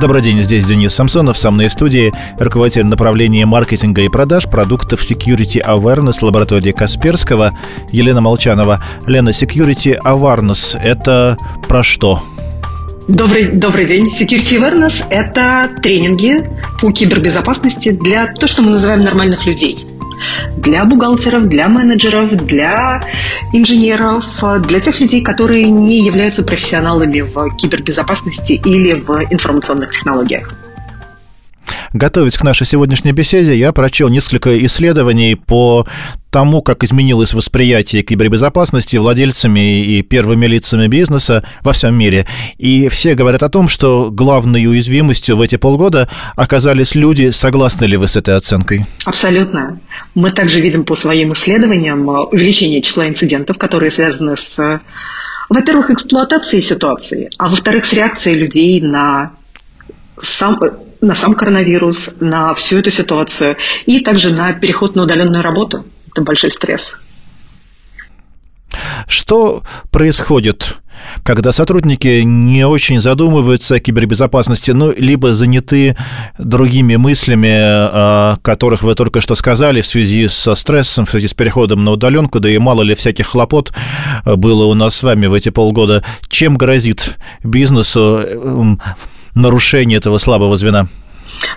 Добрый день, здесь Денис Самсонов, со мной в студии руководитель направления маркетинга и продаж продуктов Security Awareness лаборатории Касперского Елена Молчанова. Лена, Security Awareness – это про что? Добрый, добрый день. Security Awareness – это тренинги по кибербезопасности для то, что мы называем нормальных людей – для бухгалтеров, для менеджеров, для инженеров, для тех людей, которые не являются профессионалами в кибербезопасности или в информационных технологиях. Готовясь к нашей сегодняшней беседе, я прочел несколько исследований по тому, как изменилось восприятие кибербезопасности владельцами и первыми лицами бизнеса во всем мире. И все говорят о том, что главной уязвимостью в эти полгода оказались люди. Согласны ли вы с этой оценкой? Абсолютно. Мы также видим по своим исследованиям увеличение числа инцидентов, которые связаны с, во-первых, эксплуатацией ситуации, а во-вторых, с реакцией людей на сам, на сам коронавирус, на всю эту ситуацию и также на переход на удаленную работу. Это большой стресс. Что происходит, когда сотрудники не очень задумываются о кибербезопасности, ну, либо заняты другими мыслями, о которых вы только что сказали, в связи со стрессом, в связи с переходом на удаленку, да и мало ли всяких хлопот было у нас с вами в эти полгода. Чем грозит бизнесу эм, нарушение этого слабого звена?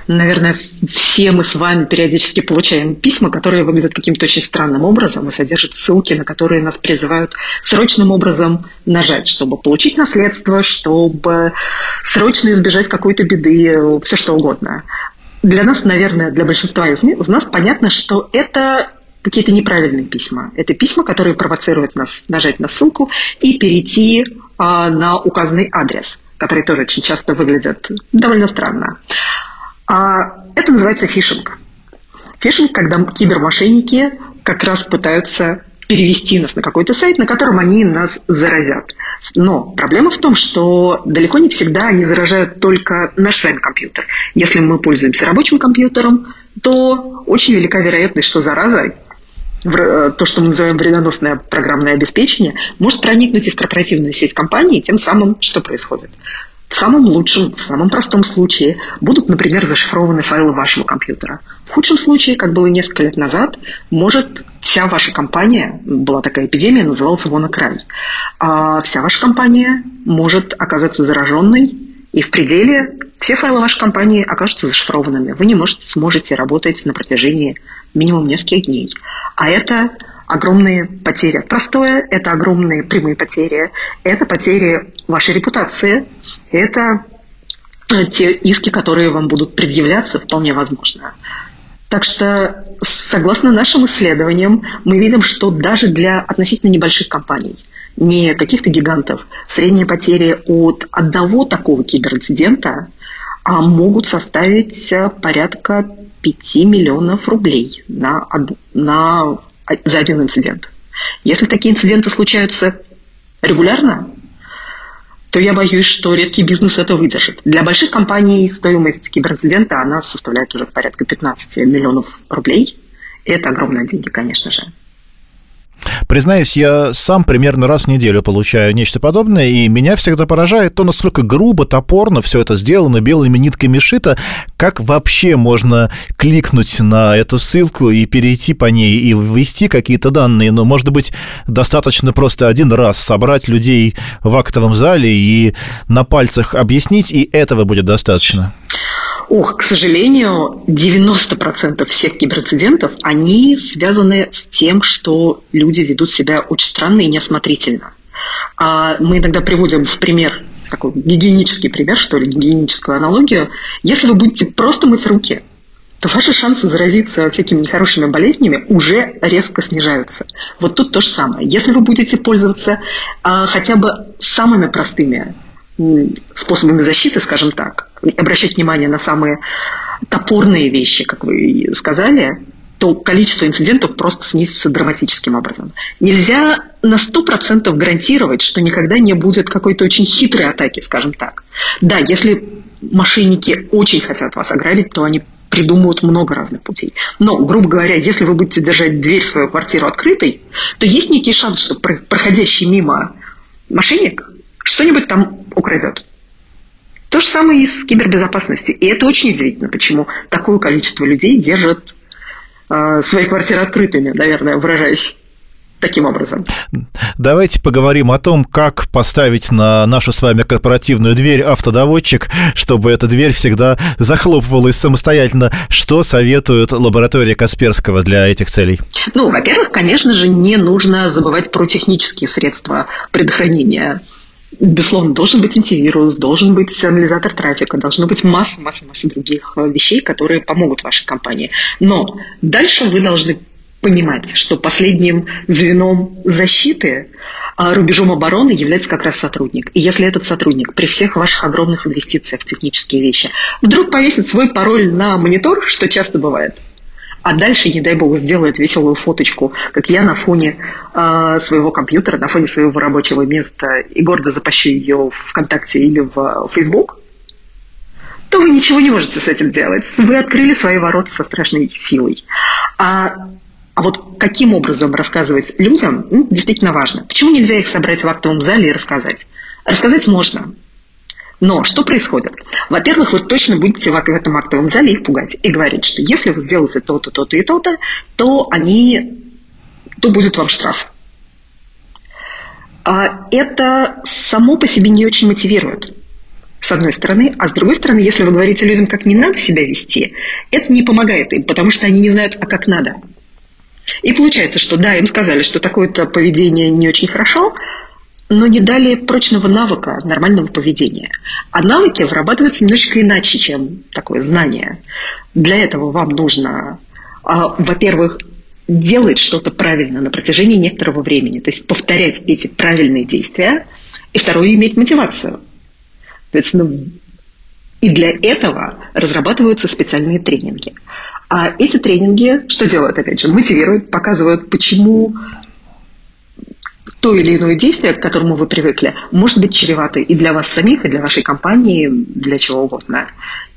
Наверное, все мы с вами периодически получаем письма, которые выглядят каким-то очень странным образом и содержат ссылки, на которые нас призывают срочным образом нажать, чтобы получить наследство, чтобы срочно избежать какой-то беды, все что угодно. Для нас, наверное, для большинства из нас понятно, что это какие-то неправильные письма. Это письма, которые провоцируют нас нажать на ссылку и перейти а, на указанный адрес которые тоже очень часто выглядят довольно странно. А это называется фишинг. Фишинг, когда кибермошенники как раз пытаются перевести нас на какой-то сайт, на котором они нас заразят. Но проблема в том, что далеко не всегда они заражают только наш с вами компьютер. Если мы пользуемся рабочим компьютером, то очень велика вероятность, что зараза то, что мы называем вредоносное программное обеспечение, может проникнуть и в корпоративную сеть компании, тем самым что происходит? В самом лучшем, в самом простом случае будут, например, зашифрованы файлы вашего компьютера. В худшем случае, как было несколько лет назад, может вся ваша компания, была такая эпидемия, называлась WannaCry, а вся ваша компания может оказаться зараженной, и в пределе все файлы вашей компании окажутся зашифрованными. Вы не можете, сможете работать на протяжении минимум нескольких дней. А это огромные потери. Простое – это огромные прямые потери. Это потери вашей репутации. Это э, те иски, которые вам будут предъявляться, вполне возможно. Так что, согласно нашим исследованиям, мы видим, что даже для относительно небольших компаний, не каких-то гигантов, средние потери от одного такого киберинцидента а могут составить э, порядка 5 миллионов рублей на, на, за один инцидент. Если такие инциденты случаются регулярно, то я боюсь, что редкий бизнес это выдержит. Для больших компаний стоимость киберинцидента она составляет уже порядка 15 миллионов рублей. Это огромные деньги, конечно же. Признаюсь, я сам примерно раз в неделю получаю нечто подобное, и меня всегда поражает то, насколько грубо, топорно все это сделано, белыми нитками шито, как вообще можно кликнуть на эту ссылку и перейти по ней и ввести какие-то данные, но, может быть, достаточно просто один раз собрать людей в актовом зале и на пальцах объяснить, и этого будет достаточно. Ох, к сожалению, 90% всех киберинцидентов, они связаны с тем, что люди ведут себя очень странно и неосмотрительно. А мы иногда приводим в пример такой гигиенический пример, что ли, гигиеническую аналогию. Если вы будете просто мыть руки, то ваши шансы заразиться всякими нехорошими болезнями уже резко снижаются. Вот тут то же самое. Если вы будете пользоваться а, хотя бы самыми простыми способами защиты, скажем так, обращать внимание на самые топорные вещи, как вы сказали, то количество инцидентов просто снизится драматическим образом. Нельзя на 100% гарантировать, что никогда не будет какой-то очень хитрой атаки, скажем так. Да, если мошенники очень хотят вас ограбить, то они придумывают много разных путей. Но, грубо говоря, если вы будете держать дверь в свою квартиру открытой, то есть некий шанс, что проходящий мимо мошенник что-нибудь там украдет. То, же самое и с кибербезопасностью. И это очень удивительно, почему такое количество людей держат э, свои квартиры открытыми, наверное, выражаясь таким образом. Давайте поговорим о том, как поставить на нашу с вами корпоративную дверь автодоводчик, чтобы эта дверь всегда захлопывалась самостоятельно. Что советует лаборатория Касперского для этих целей? Ну, во-первых, конечно же, не нужно забывать про технические средства предохранения Безусловно, должен быть антивирус, должен быть анализатор трафика, должно быть масса, масса, масса других э, вещей, которые помогут вашей компании. Но дальше вы должны понимать, что последним звеном защиты, а рубежом обороны является как раз сотрудник. И если этот сотрудник при всех ваших огромных инвестициях в технические вещи вдруг повесит свой пароль на монитор, что часто бывает, а дальше, не дай бог, сделает веселую фоточку, как я на фоне э, своего компьютера, на фоне своего рабочего места и гордо запащу ее в ВКонтакте или в Facebook, то вы ничего не можете с этим делать. Вы открыли свои ворота со страшной силой. А а вот каким образом рассказывать людям, ну, действительно важно. Почему нельзя их собрать в актовом зале и рассказать? Рассказать можно. Но что происходит? Во-первых, вы точно будете в этом актовом зале их пугать и говорить, что если вы сделаете то-то, то-то и то-то, то они, то будет вам штраф. А это само по себе не очень мотивирует с одной стороны, а с другой стороны, если вы говорите людям, как не надо себя вести, это не помогает им, потому что они не знают, а как надо. И получается, что да, им сказали, что такое-то поведение не очень хорошо, но не дали прочного навыка нормального поведения. А навыки вырабатываются немножечко иначе, чем такое знание. Для этого вам нужно, а, во-первых, делать что-то правильно на протяжении некоторого времени, то есть повторять эти правильные действия, и второе, иметь мотивацию. Соответственно, и для этого разрабатываются специальные тренинги. А эти тренинги что делают, опять же, мотивируют, показывают, почему то или иное действие, к которому вы привыкли, может быть чревато и для вас самих, и для вашей компании, для чего угодно.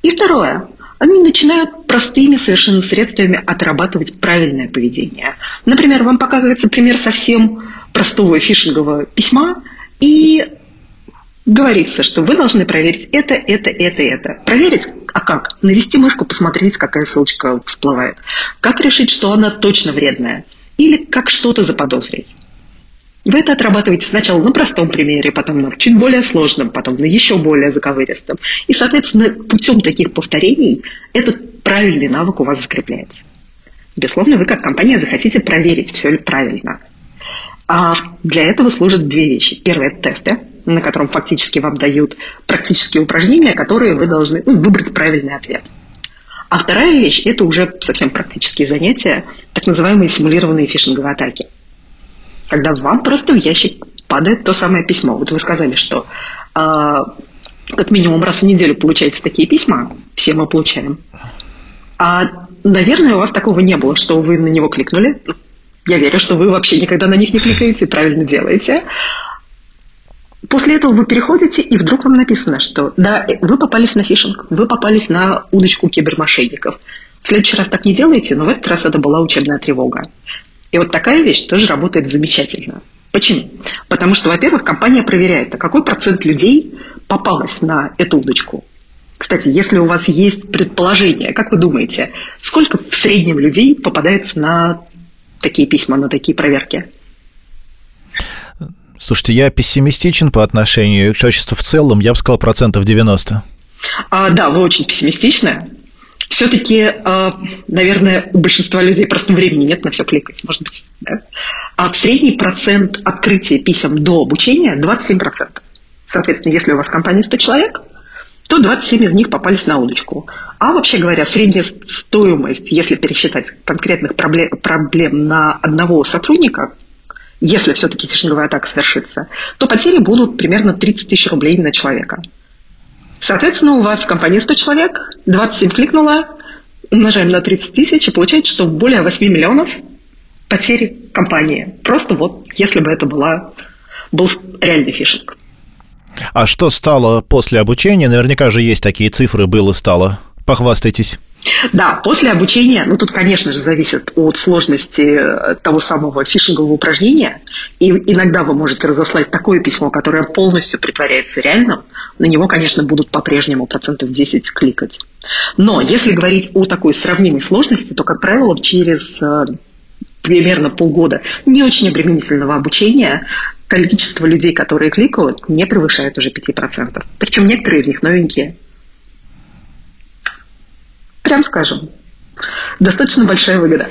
И второе. Они начинают простыми совершенно средствами отрабатывать правильное поведение. Например, вам показывается пример совсем простого фишингового письма, и говорится, что вы должны проверить это, это, это, это. Проверить, а как? Навести мышку, посмотреть, какая ссылочка всплывает. Как решить, что она точно вредная? Или как что-то заподозрить? Вы это отрабатываете сначала на простом примере, потом на чуть более сложном, потом на еще более заковыристом. И, соответственно, путем таких повторений этот правильный навык у вас закрепляется. Безусловно, вы как компания захотите проверить, все ли правильно. А для этого служат две вещи. Первое – это тесты, на котором фактически вам дают практические упражнения, которые вы должны ну, выбрать правильный ответ. А вторая вещь – это уже совсем практические занятия, так называемые симулированные фишинговые атаки – когда вам просто в ящик падает то самое письмо. Вот вы сказали, что э, как минимум раз в неделю получаете такие письма, все мы получаем. А, наверное, у вас такого не было, что вы на него кликнули. Я верю, что вы вообще никогда на них не кликаете правильно делаете. После этого вы переходите, и вдруг вам написано, что да, вы попались на фишинг, вы попались на удочку кибермошенников. В следующий раз так не делайте, но в этот раз это была учебная тревога. И вот такая вещь тоже работает замечательно. Почему? Потому что, во-первых, компания проверяет, а какой процент людей попалось на эту удочку. Кстати, если у вас есть предположение, как вы думаете, сколько в среднем людей попадается на такие письма, на такие проверки? Слушайте, я пессимистичен по отношению к человечеству в целом, я бы сказал процентов 90. А, да, вы очень пессимистичны все-таки, а, наверное, у большинства людей просто времени нет на все кликать, может быть. Да? А средний процент открытия писем до обучения 27%. Соответственно, если у вас компания 100 человек, то 27 из них попались на удочку. А вообще говоря, средняя стоимость, если пересчитать конкретных проблем, проблем на одного сотрудника, если все-таки фишинговая атака совершится, то потери будут примерно 30 тысяч рублей на человека. Соответственно, у вас в компании 100 человек, 27 кликнуло, умножаем на 30 тысяч и получается, что более 8 миллионов потери компании. Просто вот, если бы это была, был реальный фишинг. А что стало после обучения? Наверняка же есть такие цифры, было, стало. Похвастайтесь. Да, после обучения, ну тут, конечно же, зависит от сложности э, того самого фишингового упражнения. И иногда вы можете разослать такое письмо, которое полностью притворяется реальным. На него, конечно, будут по-прежнему процентов 10 кликать. Но если говорить о такой сравнимой сложности, то, как правило, через э, примерно полгода не очень обременительного обучения количество людей, которые кликают, не превышает уже 5%. Причем некоторые из них новенькие. Прям скажем, достаточно большая выгода.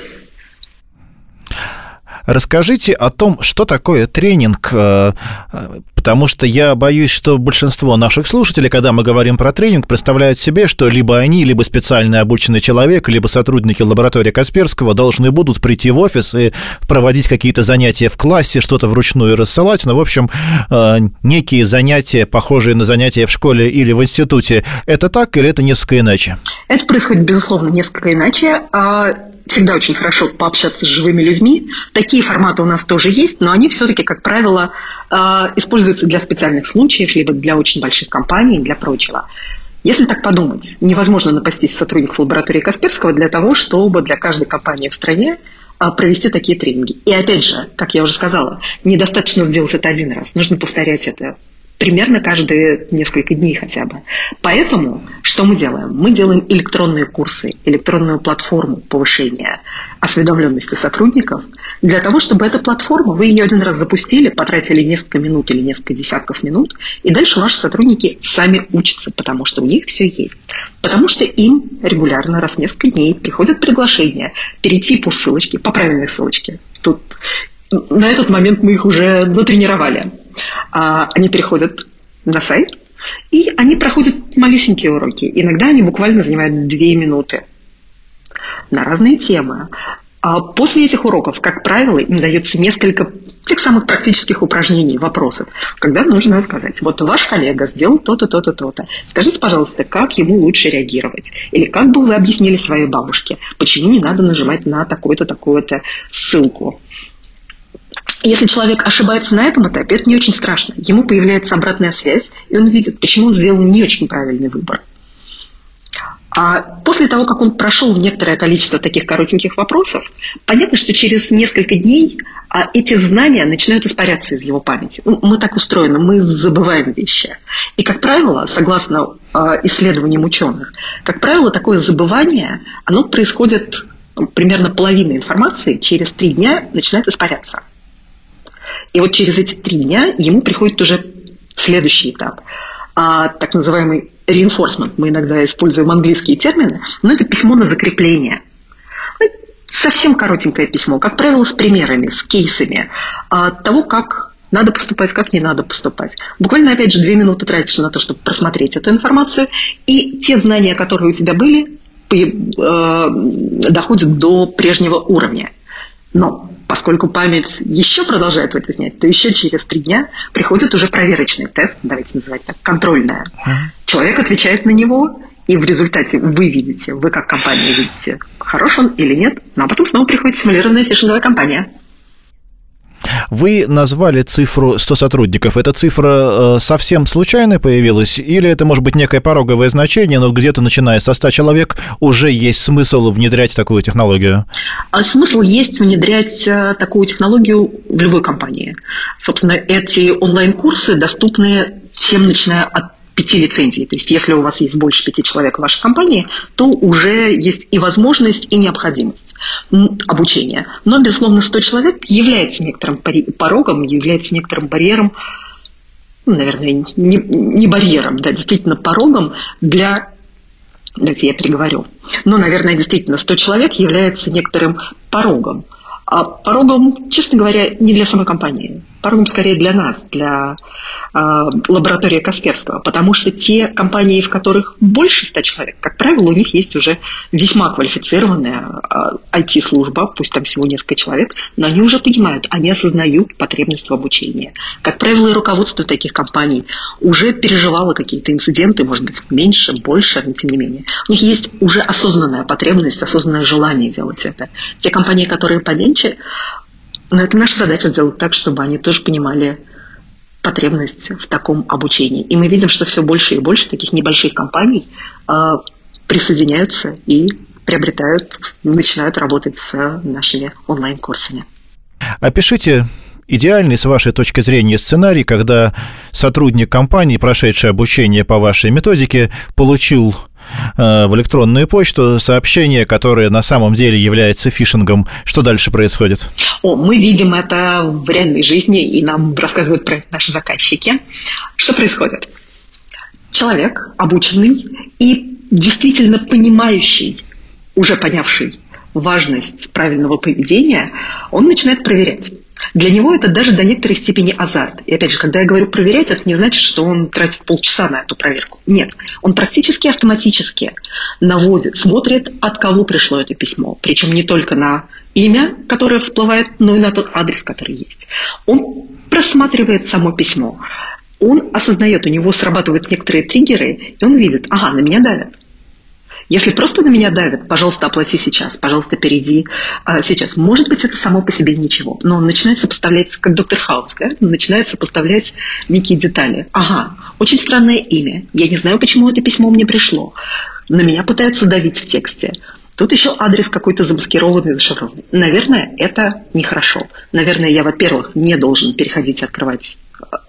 Расскажите о том, что такое тренинг, э, потому что я боюсь, что большинство наших слушателей, когда мы говорим про тренинг, представляют себе, что либо они, либо специально обученный человек, либо сотрудники лаборатории Касперского должны будут прийти в офис и проводить какие-то занятия в классе, что-то вручную рассылать. Ну, в общем, э, некие занятия, похожие на занятия в школе или в институте. Это так или это несколько иначе? Это происходит, безусловно, несколько иначе. Всегда очень хорошо пообщаться с живыми людьми. Такие форматы у нас тоже есть, но они все-таки, как правило, э, используются для специальных случаев, либо для очень больших компаний, для прочего. Если так подумать, невозможно напастись сотрудников лаборатории Касперского для того, чтобы для каждой компании в стране э, провести такие тренинги. И опять же, как я уже сказала, недостаточно сделать это один раз, нужно повторять это примерно каждые несколько дней хотя бы. Поэтому что мы делаем? Мы делаем электронные курсы, электронную платформу повышения осведомленности сотрудников для того, чтобы эта платформа, вы ее один раз запустили, потратили несколько минут или несколько десятков минут, и дальше ваши сотрудники сами учатся, потому что у них все есть. Потому что им регулярно, раз в несколько дней, приходят приглашения перейти по ссылочке, по правильной ссылочке. Тут на этот момент мы их уже натренировали. А, они переходят на сайт, и они проходят малюсенькие уроки. Иногда они буквально занимают две минуты на разные темы. А после этих уроков, как правило, им дается несколько тех самых практических упражнений, вопросов, когда нужно сказать, вот ваш коллега сделал то-то, то-то, то-то. Скажите, пожалуйста, как ему лучше реагировать? Или как бы вы объяснили своей бабушке, почему не надо нажимать на такую-то, такую-то ссылку? Если человек ошибается на этом этапе, это не очень страшно. Ему появляется обратная связь, и он видит, почему он сделал не очень правильный выбор. А после того, как он прошел некоторое количество таких коротеньких вопросов, понятно, что через несколько дней а, эти знания начинают испаряться из его памяти. Ну, мы так устроены, мы забываем вещи. И, как правило, согласно а, исследованиям ученых, как правило, такое забывание, оно происходит примерно половина информации через три дня начинает испаряться. И вот через эти три дня ему приходит уже следующий этап, а, так называемый reinforcement. Мы иногда используем английские термины, но это письмо на закрепление. Ну, совсем коротенькое письмо, как правило, с примерами, с кейсами а, того, как надо поступать, как не надо поступать. Буквально, опять же, две минуты тратишь на то, чтобы просмотреть эту информацию, и те знания, которые у тебя были, э, доходят до прежнего уровня. Но поскольку память еще продолжает вытеснять, то еще через три дня приходит уже проверочный тест, давайте называть так, контрольная. Человек отвечает на него, и в результате вы видите, вы как компания видите, хорош он или нет, ну а потом снова приходит симулированная фишинговая компания. Вы назвали цифру 100 сотрудников. Эта цифра э, совсем случайно появилась? Или это может быть некое пороговое значение, но где-то начиная со 100 человек уже есть смысл внедрять такую технологию? А смысл есть внедрять э, такую технологию в любой компании. Собственно, эти онлайн-курсы доступны всем, начиная от пяти лицензий. То есть если у вас есть больше пяти человек в вашей компании, то уже есть и возможность, и необходимость обучения. Но, безусловно, 100 человек является некоторым порогом, является некоторым барьером, ну, наверное, не, не барьером, да, действительно порогом для Давайте я переговорю. Но, наверное, действительно, 100 человек является некоторым порогом. А порогом, честно говоря, не для самой компании. Порогом скорее для нас, для а, лаборатория Касперского, потому что те компании, в которых больше ста человек, как правило, у них есть уже весьма квалифицированная IT-служба, а, пусть там всего несколько человек, но они уже понимают, они осознают потребность в обучении. Как правило, и руководство таких компаний уже переживало какие-то инциденты, может быть, меньше, больше, но тем не менее. У них есть уже осознанная потребность, осознанное желание делать это. Те компании, которые поменьше, но это наша задача сделать так, чтобы они тоже понимали, потребность в таком обучении. И мы видим, что все больше и больше таких небольших компаний э, присоединяются и приобретают, начинают работать с нашими онлайн-курсами. Опишите идеальный, с вашей точки зрения, сценарий, когда сотрудник компании, прошедший обучение по вашей методике, получил в электронную почту сообщение, которое на самом деле является фишингом. Что дальше происходит? О, мы видим это в реальной жизни, и нам рассказывают про это наши заказчики. Что происходит? Человек обученный и действительно понимающий, уже понявший важность правильного поведения, он начинает проверять. Для него это даже до некоторой степени азарт. И опять же, когда я говорю проверять, это не значит, что он тратит полчаса на эту проверку. Нет, он практически автоматически наводит, смотрит, от кого пришло это письмо. Причем не только на имя, которое всплывает, но и на тот адрес, который есть. Он просматривает само письмо. Он осознает, у него срабатывают некоторые триггеры, и он видит, ага, на меня давят. Если просто на меня давят, пожалуйста, оплати сейчас, пожалуйста, перейди а, сейчас. Может быть, это само по себе ничего, но он начинает сопоставлять, как доктор Хаус, да? начинает сопоставлять некие детали. Ага, очень странное имя. Я не знаю, почему это письмо мне пришло. На меня пытаются давить в тексте. Тут еще адрес какой-то замаскированный, зашифрованный. Наверное, это нехорошо. Наверное, я, во-первых, не должен переходить открывать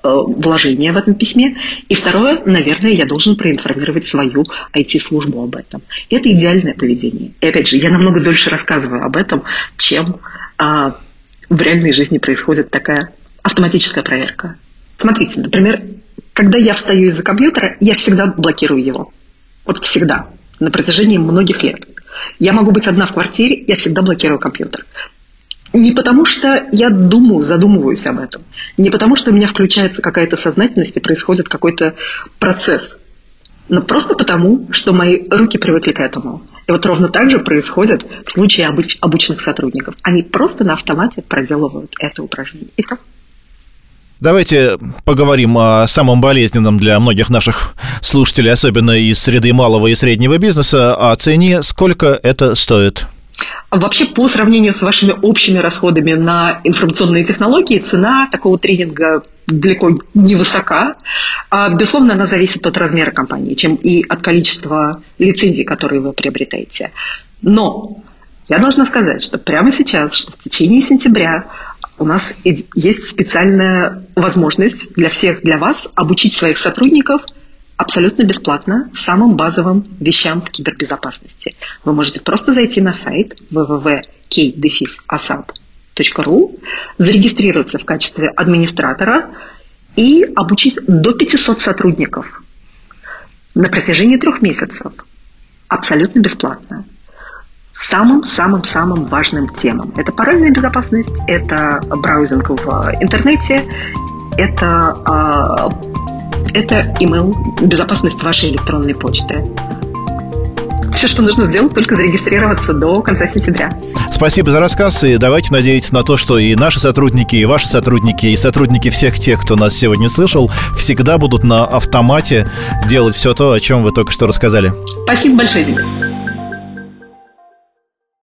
вложения в этом письме. И второе, наверное, я должен проинформировать свою IT-службу об этом. Это идеальное поведение. И опять же, я намного дольше рассказываю об этом, чем а, в реальной жизни происходит такая автоматическая проверка. Смотрите, например, когда я встаю из-за компьютера, я всегда блокирую его. Вот всегда. На протяжении многих лет. Я могу быть одна в квартире, я всегда блокирую компьютер. Не потому что я думаю, задумываюсь об этом. Не потому что у меня включается какая-то сознательность и происходит какой-то процесс. Но просто потому, что мои руки привыкли к этому. И вот ровно так же происходит в случае обыч- обычных сотрудников. Они просто на автомате проделывают это упражнение. И все. Давайте поговорим о самом болезненном для многих наших слушателей, особенно из среды малого и среднего бизнеса, о цене. Сколько это стоит? Вообще, по сравнению с вашими общими расходами на информационные технологии, цена такого тренинга далеко не высока. А, безусловно, она зависит от размера компании, чем и от количества лицензий, которые вы приобретаете. Но я должна сказать, что прямо сейчас, что в течение сентября у нас есть специальная возможность для всех, для вас обучить своих сотрудников – абсолютно бесплатно самым базовым вещам в кибербезопасности. Вы можете просто зайти на сайт www.k-asap.ru, зарегистрироваться в качестве администратора и обучить до 500 сотрудников на протяжении трех месяцев абсолютно бесплатно. Самым-самым-самым важным темам. Это парольная безопасность, это браузинг в интернете, это а, это email, безопасность вашей электронной почты. Все, что нужно сделать, только зарегистрироваться до конца сентября. Спасибо за рассказ, и давайте надеяться на то, что и наши сотрудники, и ваши сотрудники, и сотрудники всех тех, кто нас сегодня слышал, всегда будут на автомате делать все то, о чем вы только что рассказали. Спасибо большое, Денис.